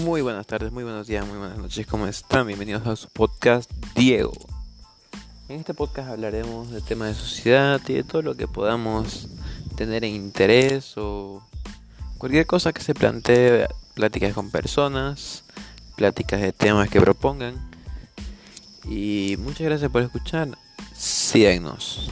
Muy buenas tardes, muy buenos días, muy buenas noches, ¿cómo están? Bienvenidos a su podcast Diego. En este podcast hablaremos de temas de sociedad y de todo lo que podamos tener en interés o cualquier cosa que se plantee, pláticas con personas, pláticas de temas que propongan. Y muchas gracias por escuchar. Síganos.